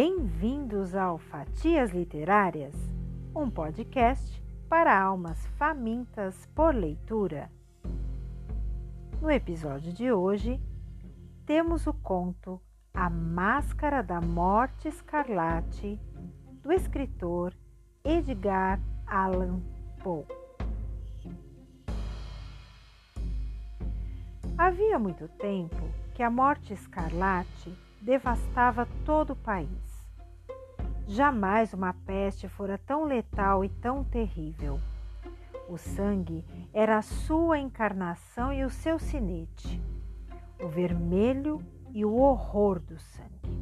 Bem-vindos ao Fatias Literárias, um podcast para almas famintas por leitura. No episódio de hoje, temos o conto A Máscara da Morte Escarlate, do escritor Edgar Allan Poe. Havia muito tempo que a morte escarlate devastava todo o país. Jamais uma peste fora tão letal e tão terrível. O sangue era a sua encarnação e o seu sinete, o vermelho e o horror do sangue.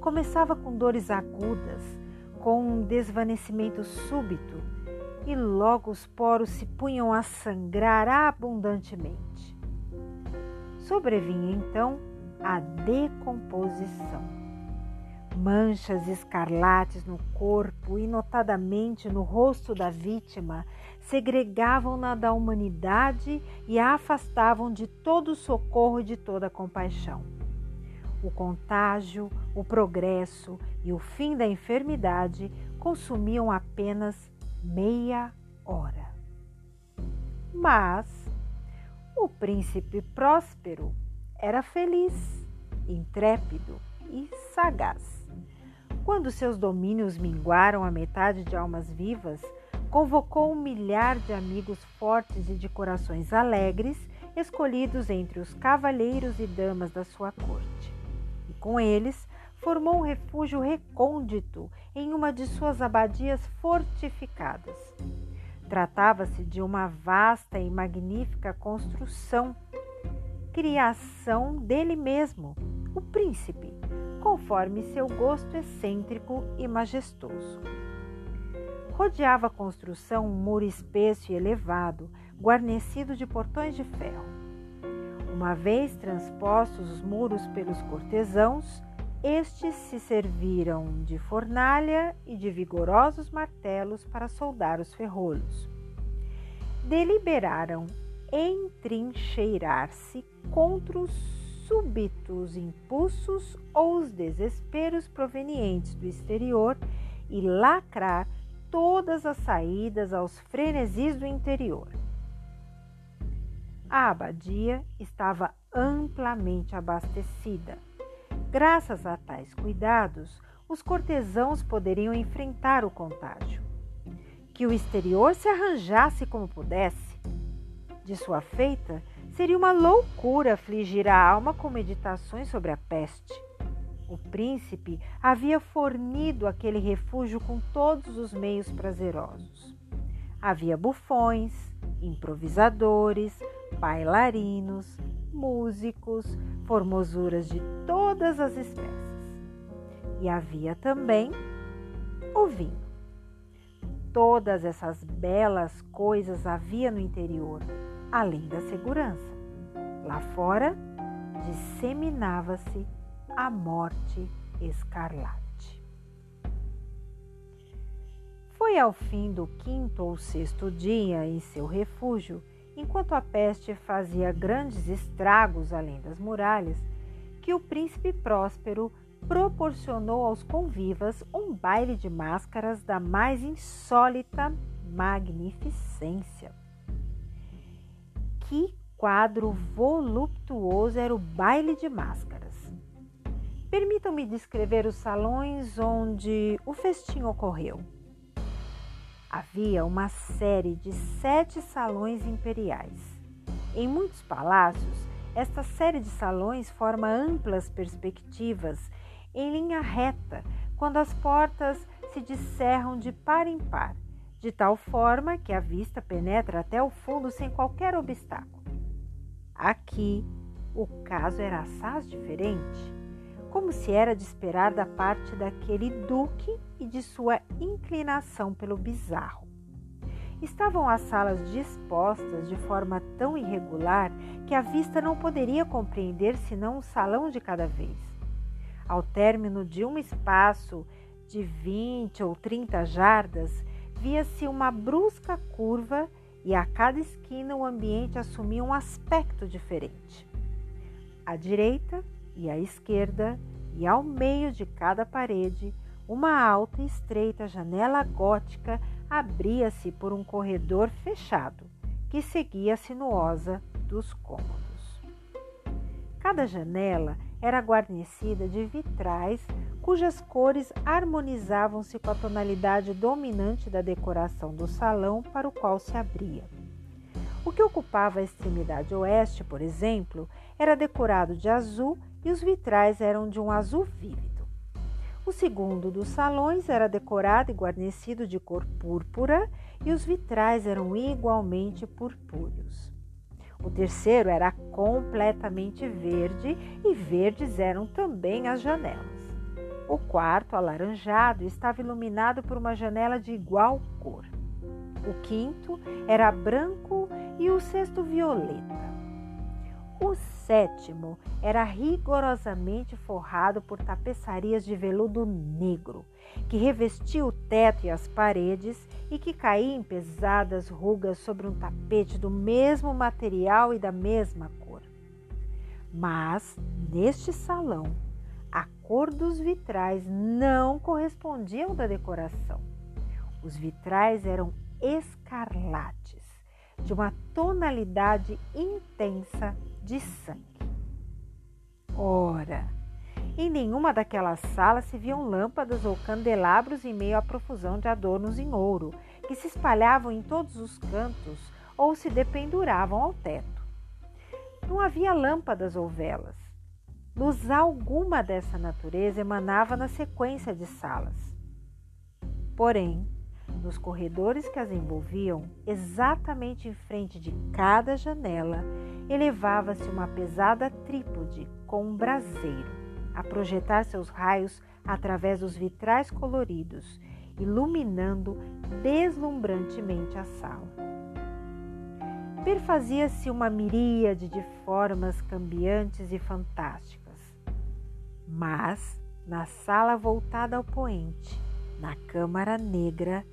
Começava com dores agudas, com um desvanecimento súbito, e logo os poros se punham a sangrar abundantemente. Sobrevinha então a decomposição. Manchas escarlates no corpo e notadamente no rosto da vítima segregavam-na da humanidade e a afastavam de todo socorro e de toda compaixão. O contágio, o progresso e o fim da enfermidade consumiam apenas meia hora. Mas o príncipe próspero era feliz, intrépido e sagaz. Quando seus domínios minguaram a metade de almas vivas, convocou um milhar de amigos fortes e de corações alegres, escolhidos entre os cavalheiros e damas da sua corte. E com eles formou um refúgio recôndito em uma de suas abadias fortificadas. Tratava-se de uma vasta e magnífica construção, criação dele mesmo, o príncipe, conforme seu gosto excêntrico e majestoso. Rodeava a construção um muro espesso e elevado, guarnecido de portões de ferro. Uma vez transpostos os muros pelos cortesãos, estes se serviram de fornalha e de vigorosos martelos para soldar os ferrolhos. Deliberaram entrincheirar-se contra os súbitos impulsos ou os desesperos provenientes do exterior e lacrar todas as saídas aos frenesis do interior. A abadia estava amplamente abastecida Graças a tais cuidados, os cortesãos poderiam enfrentar o contágio. Que o exterior se arranjasse como pudesse. De sua feita, seria uma loucura afligir a alma com meditações sobre a peste. O príncipe havia fornido aquele refúgio com todos os meios prazerosos. Havia bufões, improvisadores, bailarinos, músicos, formosuras de todas as espécies. E havia também o vinho. Todas essas belas coisas havia no interior, além da segurança. Lá fora, disseminava-se a morte escarlate. Foi ao fim do quinto ou sexto dia em seu refúgio enquanto a peste fazia grandes estragos além das muralhas, que o príncipe próspero proporcionou aos convivas um baile de máscaras da mais insólita magnificência. Que quadro voluptuoso era o baile de máscaras! Permitam-me descrever os salões onde o festim ocorreu. Havia uma série de sete salões imperiais. Em muitos palácios, esta série de salões forma amplas perspectivas em linha reta, quando as portas se descerram de par em par, de tal forma que a vista penetra até o fundo sem qualquer obstáculo. Aqui, o caso era assaz diferente como se era de esperar da parte daquele duque e de sua inclinação pelo bizarro. Estavam as salas dispostas de forma tão irregular que a vista não poderia compreender senão um salão de cada vez. Ao término de um espaço de 20 ou 30 jardas, via-se uma brusca curva e a cada esquina o ambiente assumia um aspecto diferente. À direita, e à esquerda e ao meio de cada parede, uma alta e estreita janela gótica abria-se por um corredor fechado que seguia a sinuosa dos cômodos. Cada janela era guarnecida de vitrais cujas cores harmonizavam-se com a tonalidade dominante da decoração do salão para o qual se abria. O que ocupava a extremidade oeste, por exemplo, era decorado de azul e os vitrais eram de um azul vívido. O segundo dos salões era decorado e guarnecido de cor púrpura e os vitrais eram igualmente purpúreos. O terceiro era completamente verde e verdes eram também as janelas. O quarto, alaranjado, estava iluminado por uma janela de igual cor. O quinto era branco e o sexto violeta. O sétimo era rigorosamente forrado por tapeçarias de veludo negro, que revestia o teto e as paredes e que caía em pesadas rugas sobre um tapete do mesmo material e da mesma cor. Mas, neste salão, a cor dos vitrais não correspondia da decoração. Os vitrais eram escarlates, de uma tonalidade intensa de sangue. Ora, em nenhuma daquelas salas se viam lâmpadas ou candelabros em meio à profusão de adornos em ouro, que se espalhavam em todos os cantos ou se dependuravam ao teto. Não havia lâmpadas ou velas. Luz alguma dessa natureza emanava na sequência de salas. Porém, nos corredores que as envolviam, exatamente em frente de cada janela, elevava-se uma pesada trípode com um braseiro, a projetar seus raios através dos vitrais coloridos, iluminando deslumbrantemente a sala. Perfazia-se uma miríade de formas cambiantes e fantásticas, mas na sala voltada ao poente, na câmara negra,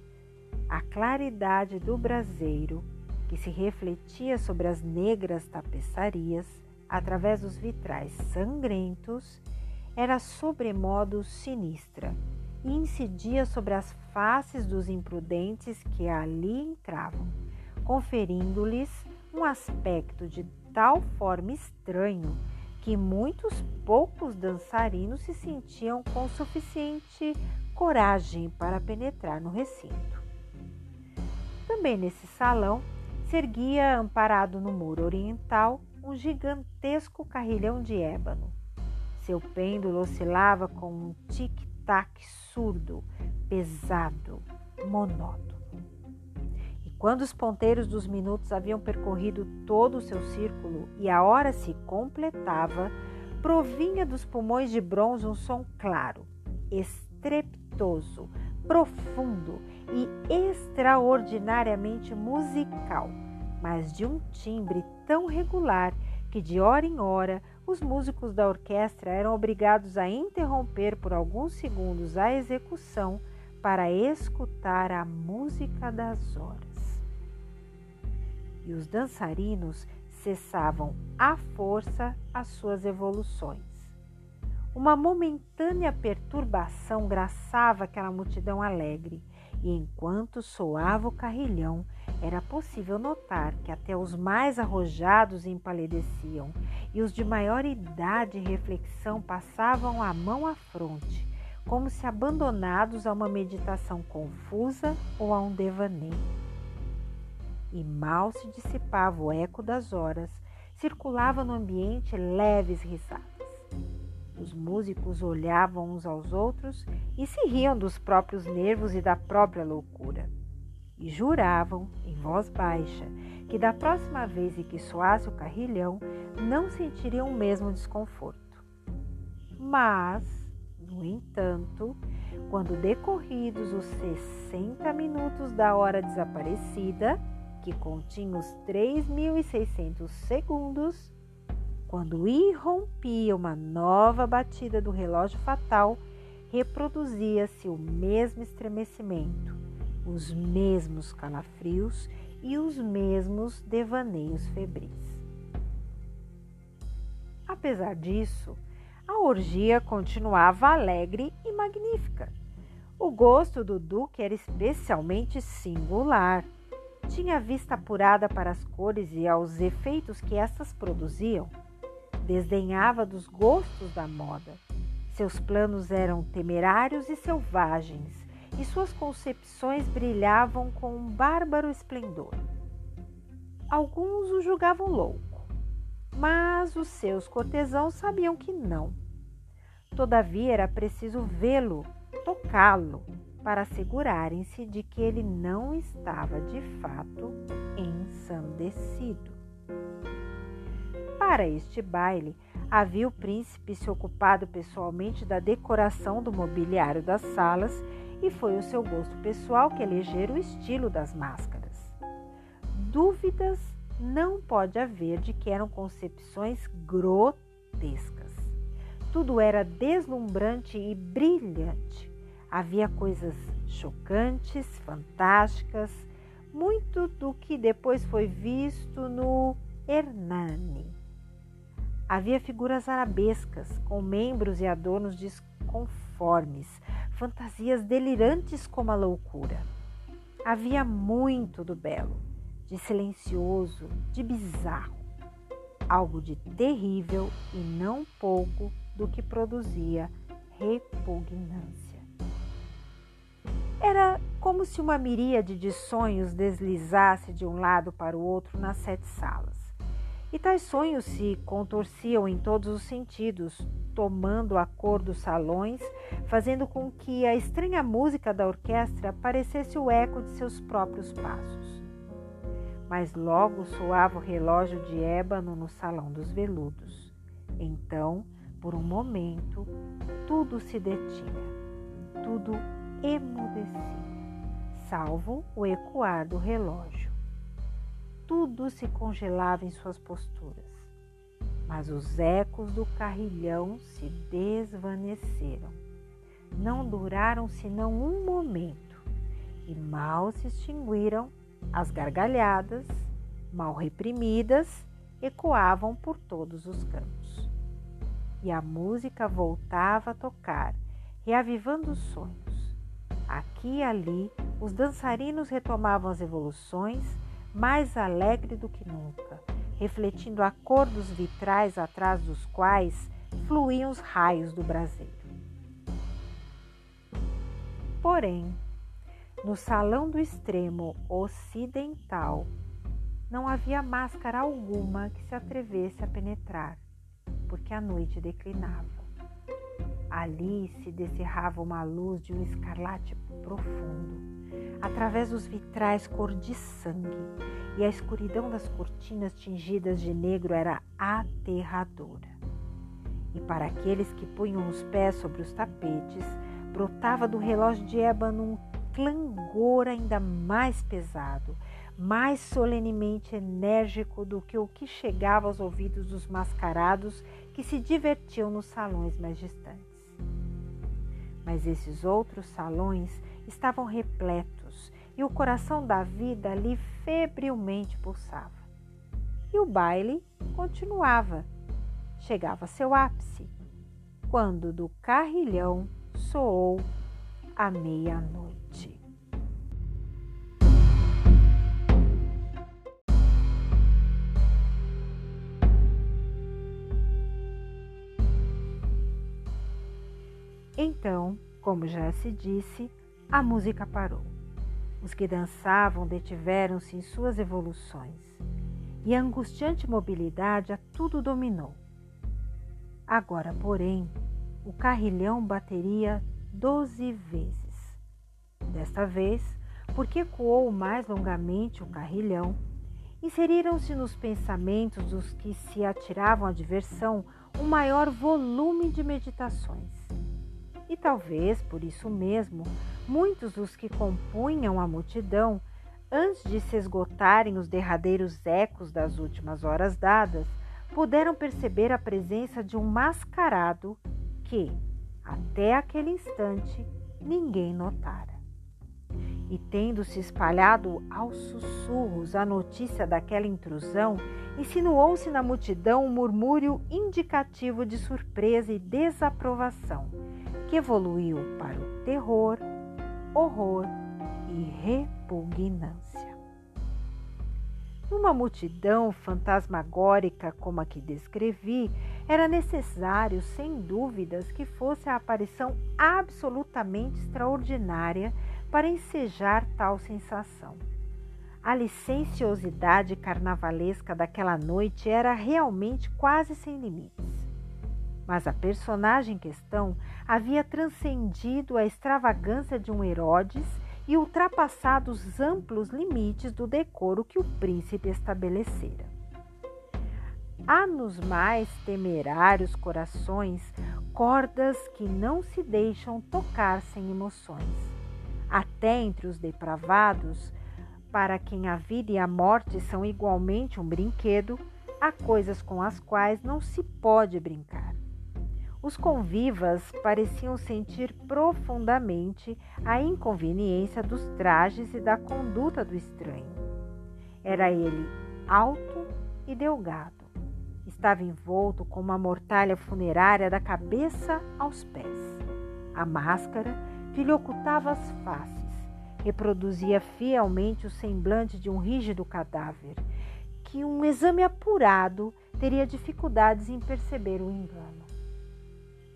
a claridade do braseiro, que se refletia sobre as negras tapeçarias através dos vitrais sangrentos, era sobremodo sinistra e incidia sobre as faces dos imprudentes que ali entravam, conferindo-lhes um aspecto de tal forma estranho que muitos poucos dançarinos se sentiam com suficiente coragem para penetrar no recinto. Também nesse salão se erguia, amparado no muro oriental, um gigantesco carrilhão de ébano. Seu pêndulo oscilava com um tic-tac surdo, pesado, monótono. Quando os ponteiros dos minutos haviam percorrido todo o seu círculo e a hora se completava, provinha dos pulmões de bronze um som claro, estrepitoso, profundo e extraordinariamente musical, mas de um timbre tão regular que de hora em hora os músicos da orquestra eram obrigados a interromper por alguns segundos a execução para escutar a música das horas. E os dançarinos cessavam à força as suas evoluções. Uma momentânea perturbação graçava aquela multidão alegre, e enquanto soava o carrilhão, era possível notar que até os mais arrojados empalideciam e os de maior idade e reflexão passavam a mão à fronte, como se abandonados a uma meditação confusa ou a um devaneio. E mal se dissipava o eco das horas, circulava no ambiente leves risadas. Os músicos olhavam uns aos outros e se riam dos próprios nervos e da própria loucura. E juravam, em voz baixa, que da próxima vez em que soasse o carrilhão, não sentiriam o mesmo desconforto. Mas, no entanto, quando decorridos os 60 minutos da hora desaparecida, que continha os 3.600 segundos, quando irrompia uma nova batida do relógio fatal, reproduzia-se o mesmo estremecimento, os mesmos calafrios e os mesmos devaneios febris. Apesar disso, A orgia continuava alegre e magnífica. O gosto do Duque era especialmente singular. Tinha vista apurada para as cores e aos efeitos que estas produziam. Desdenhava dos gostos da moda. Seus planos eram temerários e selvagens, e suas concepções brilhavam com um bárbaro esplendor. Alguns o julgavam louco, mas os seus cortesãos sabiam que não. Todavia era preciso vê-lo, tocá-lo, para assegurarem-se de que ele não estava de fato ensandecido. Para este baile, havia o príncipe se ocupado pessoalmente da decoração do mobiliário das salas e foi o seu gosto pessoal que elegera o estilo das máscaras. Dúvidas não pode haver de que eram concepções grotescas. Tudo era deslumbrante e brilhante. Havia coisas chocantes, fantásticas, muito do que depois foi visto no Hernani. Havia figuras arabescas, com membros e adornos desconformes, fantasias delirantes como a loucura. Havia muito do belo, de silencioso, de bizarro, algo de terrível e não pouco do que produzia repugnância. Era como se uma miríade de sonhos deslizasse de um lado para o outro nas sete salas. E tais sonhos se contorciam em todos os sentidos, tomando a cor dos salões, fazendo com que a estranha música da orquestra parecesse o eco de seus próprios passos. Mas logo soava o relógio de ébano no salão dos veludos. Então, por um momento, tudo se detinha, tudo emudecia, salvo o ecoar do relógio. Tudo se congelava em suas posturas, mas os ecos do carrilhão se desvaneceram. Não duraram senão um momento e mal se extinguiram as gargalhadas, mal reprimidas, ecoavam por todos os cantos e a música voltava a tocar, reavivando os sonhos. Aqui e ali, os dançarinos retomavam as evoluções, mais alegre do que nunca, refletindo a cor dos vitrais atrás dos quais fluíam os raios do braseiro. Porém, no salão do extremo ocidental, não havia máscara alguma que se atrevesse a penetrar porque a noite declinava. Ali se descerrava uma luz de um escarlate profundo, através dos vitrais cor de sangue, e a escuridão das cortinas tingidas de negro era aterradora. E para aqueles que punham os pés sobre os tapetes, brotava do relógio de ébano um clangor ainda mais pesado, mais solenemente enérgico do que o que chegava aos ouvidos dos mascarados que se divertiam nos salões mais distantes. Mas esses outros salões estavam repletos e o coração da vida ali febrilmente pulsava. E o baile continuava. Chegava a seu ápice, quando do carrilhão soou a meia-noite. Então, como já se disse, a música parou. Os que dançavam detiveram-se em suas evoluções e a angustiante mobilidade a tudo dominou. Agora, porém, o carrilhão bateria doze vezes. Desta vez, porque ecoou mais longamente o carrilhão, inseriram-se nos pensamentos dos que se atiravam à diversão um maior volume de meditações. E talvez por isso mesmo, muitos dos que compunham a multidão, antes de se esgotarem os derradeiros ecos das últimas horas dadas, puderam perceber a presença de um mascarado que, até aquele instante, ninguém notara. E tendo se espalhado aos sussurros a notícia daquela intrusão, insinuou-se na multidão um murmúrio indicativo de surpresa e desaprovação, que evoluiu para o terror, horror e repugnância. Numa multidão fantasmagórica como a que descrevi, era necessário, sem dúvidas, que fosse a aparição absolutamente extraordinária para ensejar tal sensação. A licenciosidade carnavalesca daquela noite era realmente quase sem limites. Mas a personagem em questão havia transcendido a extravagância de um Herodes e ultrapassado os amplos limites do decoro que o príncipe estabelecera. Há nos mais temerários corações cordas que não se deixam tocar sem emoções. Até entre os depravados, para quem a vida e a morte são igualmente um brinquedo, há coisas com as quais não se pode brincar. Os convivas pareciam sentir profundamente a inconveniência dos trajes e da conduta do estranho. Era ele alto e delgado Estava envolto com uma mortalha funerária da cabeça aos pés. A máscara que lhe ocultava as faces reproduzia fielmente o semblante de um rígido cadáver, que um exame apurado teria dificuldades em perceber o engano.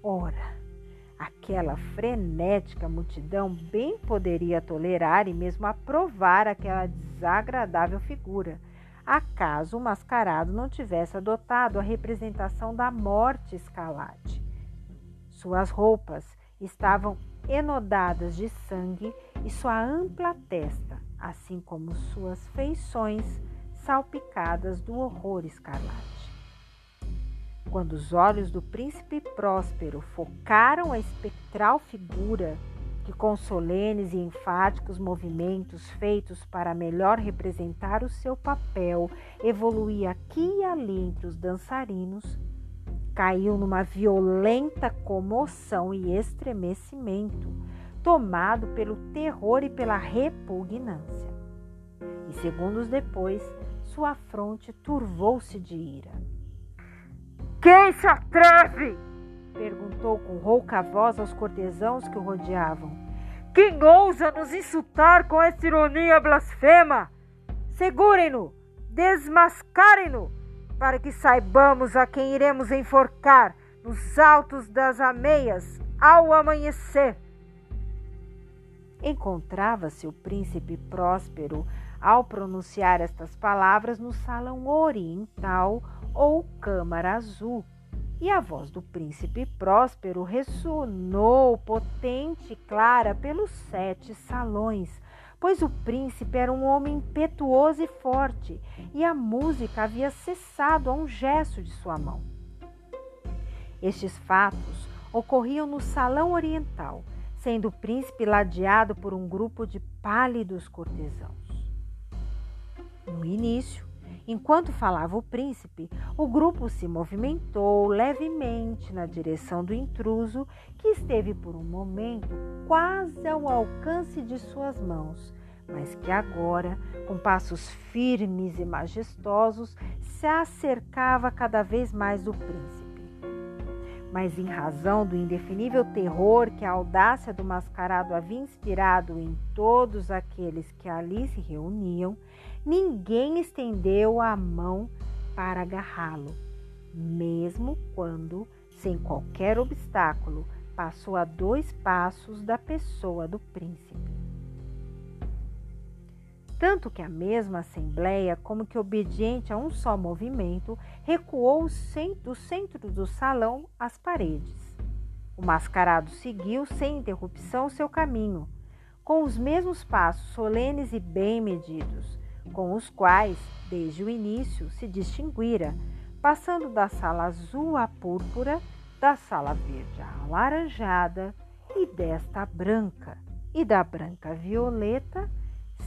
Ora, aquela frenética multidão bem poderia tolerar e mesmo aprovar aquela desagradável figura acaso o mascarado não tivesse adotado a representação da morte escalate. Suas roupas estavam enodadas de sangue e sua ampla testa, assim como suas feições salpicadas do horror escarlate. Quando os olhos do príncipe Próspero focaram a espectral figura que com solenes e enfáticos movimentos feitos para melhor representar o seu papel, evoluía aqui e ali entre os dançarinos, caiu numa violenta comoção e estremecimento, tomado pelo terror e pela repugnância. E segundos depois, sua fronte turvou-se de ira. Quem se atreve? Perguntou com rouca voz aos cortesãos que o rodeavam. Quem ousa nos insultar com essa ironia blasfema? Segurem-no, desmascarem-no, para que saibamos a quem iremos enforcar nos altos das ameias ao amanhecer. Encontrava-se o príncipe Próspero ao pronunciar estas palavras no salão oriental ou câmara azul e a voz do príncipe Próspero ressonou potente e clara pelos sete salões, pois o príncipe era um homem impetuoso e forte, e a música havia cessado a um gesto de sua mão. Estes fatos ocorriam no salão oriental, sendo o príncipe ladeado por um grupo de pálidos cortesãos. No início, Enquanto falava o príncipe, o grupo se movimentou levemente na direção do intruso, que esteve por um momento quase ao alcance de suas mãos, mas que agora, com passos firmes e majestosos, se acercava cada vez mais do príncipe. Mas, em razão do indefinível terror que a audácia do mascarado havia inspirado em todos aqueles que ali se reuniam, ninguém estendeu a mão para agarrá-lo, mesmo quando, sem qualquer obstáculo, passou a dois passos da pessoa do príncipe. Tanto que a mesma Assembleia, como que obediente a um só movimento, recuou do centro do salão às paredes. O mascarado seguiu sem interrupção seu caminho, com os mesmos passos solenes e bem medidos, com os quais, desde o início, se distinguira, passando da sala azul à púrpura, da sala verde à alaranjada e desta branca, e da branca violeta,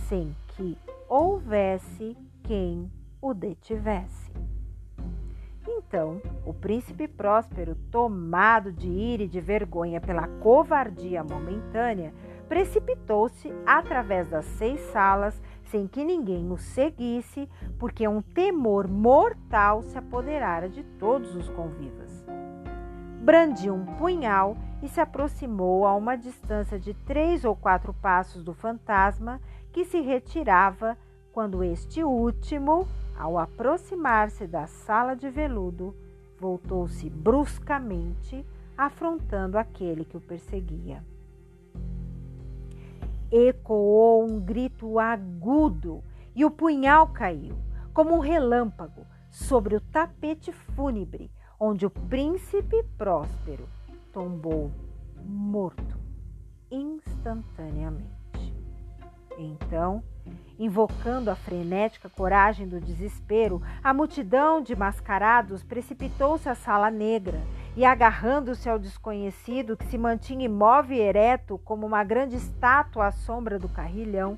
sem que houvesse quem o detivesse. Então, o príncipe Próspero, tomado de ira e de vergonha pela covardia momentânea, precipitou-se através das seis salas sem que ninguém o seguisse, porque um temor mortal se apoderara de todos os convivas. Brandiu um punhal e se aproximou a uma distância de três ou quatro passos do fantasma, que se retirava quando este último, ao aproximar-se da sala de veludo, voltou-se bruscamente, afrontando aquele que o perseguia ecoou um grito agudo e o punhal caiu, como um relâmpago, sobre o tapete fúnebre, onde o príncipe próspero tombou morto instantaneamente. Então, invocando a frenética coragem do desespero, a multidão de mascarados precipitou-se à sala negra e, agarrando-se ao desconhecido que se mantinha imóvel e ereto como uma grande estátua à sombra do carrilhão,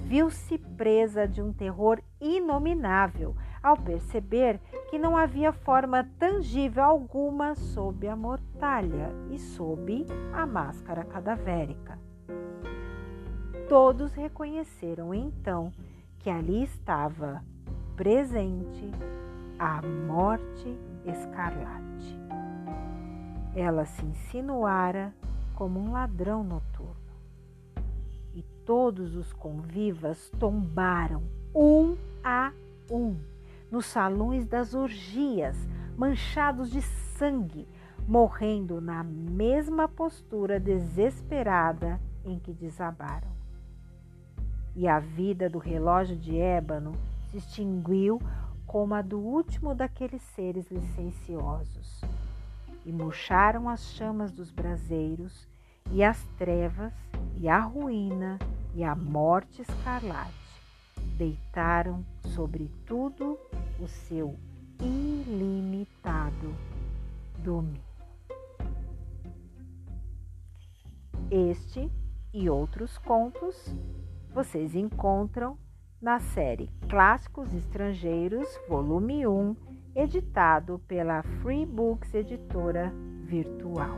viu-se presa de um terror inominável ao perceber que não havia forma tangível alguma sob a mortalha e sob a máscara cadavérica. Todos reconheceram então que ali estava presente a morte escarlate. Ela se insinuara como um ladrão noturno. E todos os convivas tombaram, um a um, nos salões das orgias, manchados de sangue, morrendo na mesma postura desesperada em que desabaram. E a vida do relógio de ébano se extinguiu como a do último daqueles seres licenciosos e murcharam as chamas dos braseiros, e as trevas, e a ruína, e a morte escarlate deitaram sobre tudo o seu ilimitado domínio. Este e outros contos vocês encontram na série Clássicos Estrangeiros, volume 1 editado pela Free Books Editora Virtual.